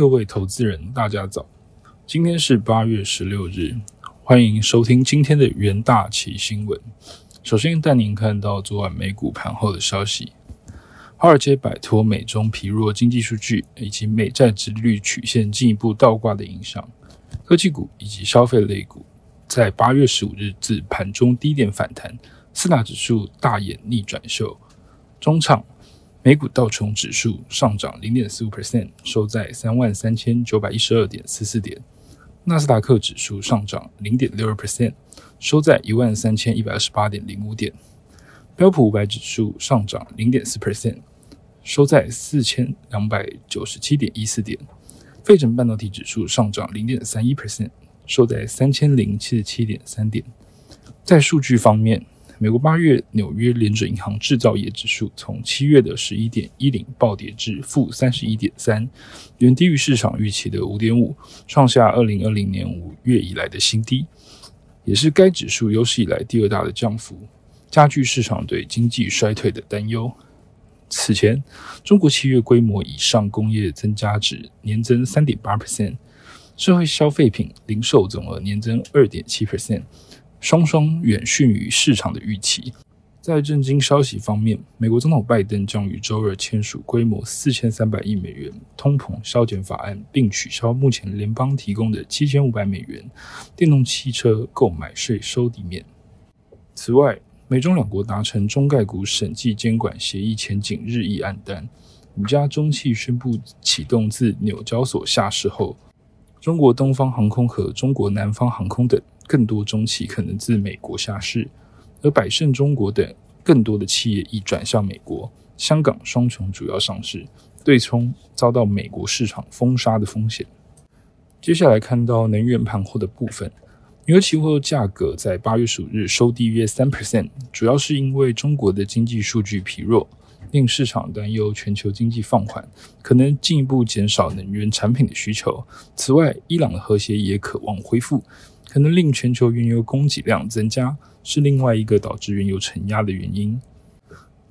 各位投资人，大家早！今天是八月十六日，欢迎收听今天的元大旗新闻。首先带您看到昨晚美股盘后的消息。华尔街摆脱美中疲弱经济数据以及美债殖利率曲线进一步倒挂的影响，科技股以及消费类股在八月十五日自盘中低点反弹，四大指数大演逆转秀。中场。美股道琼指数上涨零点四五 percent，收在三万三千九百一十二点四四点；纳斯达克指数上涨零点六二 percent，收在一万三千一百二十八点零五点；标普五百指数上涨零点四 percent，收在四千两百九十七点一四点；费城半导体指数上涨零点三一 percent，收在三千零七十七点三点。在数据方面，美国八月纽约联准银行制造业指数从七月的十一点一零暴跌至负三十一点三，远低于市场预期的五点五，创下二零二零年五月以来的新低，也是该指数有史以来第二大的降幅，加剧市场对经济衰退的担忧。此前，中国七月规模以上工业增加值年增三点八 percent，社会消费品零售总额年增二点七 percent。双双远逊于市场的预期。在震惊消息方面，美国总统拜登将于周二签署规模四千三百亿美元通膨削减法案，并取消目前联邦提供的七千五百美元电动汽车购买税收抵免。此外，美中两国达成中概股审计监管协议前景日益黯淡。五家中汽宣布启动自纽交所下市后，中国东方航空和中国南方航空等。更多中企可能自美国下市，而百胜中国等更多的企业已转向美国、香港双重主要上市，对冲遭到美国市场封杀的风险。接下来看到能源盘后的部分，原油期货价格在八月十五日收低约三 percent，主要是因为中国的经济数据疲弱，令市场担忧全球经济放缓，可能进一步减少能源产品的需求。此外，伊朗的核协也渴望恢复。可能令全球原油供给量增加，是另外一个导致原油承压的原因。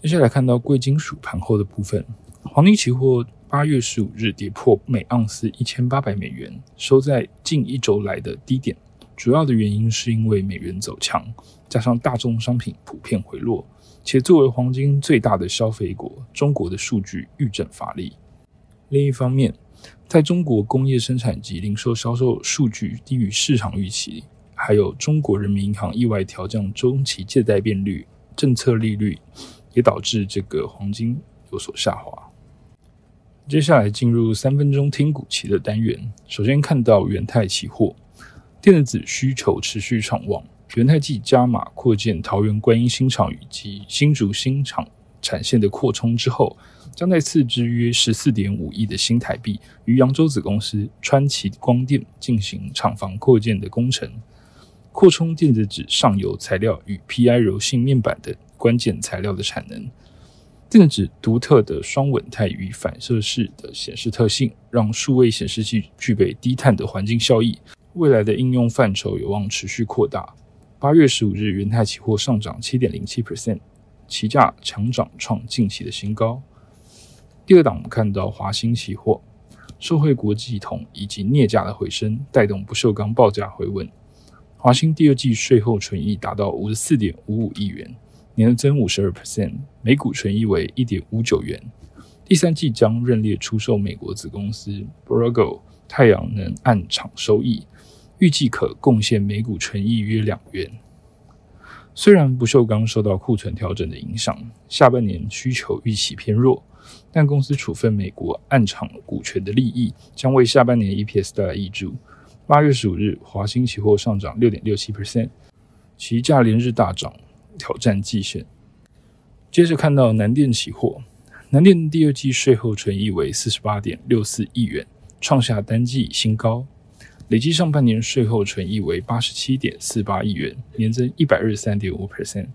接下来看到贵金属盘后的部分，黄金期货八月十五日跌破每盎司一千八百美元，收在近一周来的低点。主要的原因是因为美元走强，加上大宗商品普遍回落，且作为黄金最大的消费国，中国的数据遇震乏力。另一方面，在中国工业生产及零售销售数据低于市场预期，还有中国人民银行意外调降中期借贷便率、政策利率，也导致这个黄金有所下滑。接下来进入三分钟听股期的单元，首先看到元泰期货，电子需求持续畅旺，元泰继加码扩建桃园观音新厂以及新竹新厂产线的扩充之后。将在次之约十四点五亿的新台币，与扬州子公司川崎光电进行厂房扩建的工程，扩充电子纸上游材料与 P I 柔性面板等关键材料的产能。电子纸独特的双稳态与反射式的显示特性，让数位显示器具备低碳的环境效益。未来的应用范畴有望持续扩大。八月十五日，元泰期货上涨七点零七 percent，期价强涨创近期的新高。第二档，我们看到华兴期货，受惠国际铜以及镍价的回升，带动不锈钢报价回稳。华兴第二季税后纯益达到五十四点五五亿元，年增五十二 percent，每股纯益为一点五九元。第三季将认列出售美国子公司 Brogo 太阳能暗场收益，预计可贡献每股纯益约两元。虽然不锈钢受到库存调整的影响，下半年需求预期偏弱。但公司处分美国暗场股权的利益，将为下半年 EPS 带来益助。八月十五日，华兴期货上涨六点六七 percent，其价连日大涨，挑战季线。接着看到南电期货，南电第二季税后纯益为四十八点六四亿元，创下单季新高，累计上半年税后纯益为八十七点四八亿元，年增一百二十三点五 percent。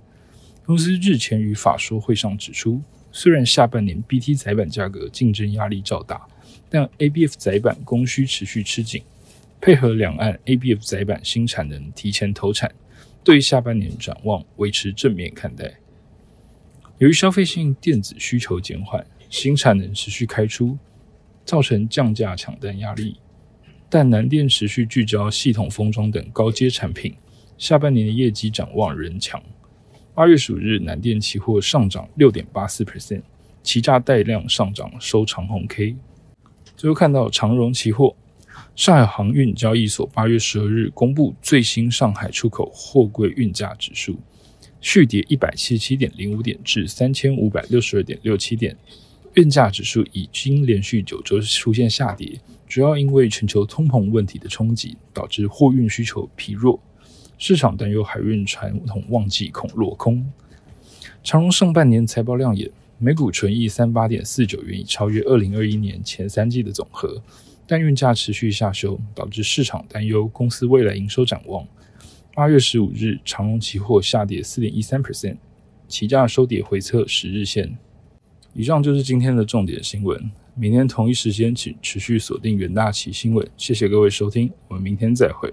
公司日前于法说会上指出。虽然下半年 BT 载板价格竞争压力较大，但 ABF 载板供需持续吃紧，配合两岸 ABF 载板新产能提前投产，对下半年展望维持正面看待。由于消费性电子需求减缓，新产能持续开出，造成降价抢单压力。但南电持续聚焦系统封装等高阶产品，下半年的业绩展望仍强。八月十五日，南电期货上涨六点八四 percent，期价带量上涨，收长红 K。最后看到长荣期货，上海航运交易所八月十二日公布最新上海出口货柜运价指数，续跌一百七十七点零五点至三千五百六十二点六七点，运价指数已经连续九周出现下跌，主要因为全球通膨问题的冲击，导致货运需求疲弱。市场担忧海运传统旺季恐落空。长荣上半年财报亮眼，每股纯益三八点四九元，已超越二零二一年前三季的总和。但运价持续下修，导致市场担忧公司未来营收展望。八月十五日，长荣期货下跌四点一三 percent，期价收跌回测十日线。以上就是今天的重点新闻。明天同一时间，请持续锁定远大旗新闻。谢谢各位收听，我们明天再会。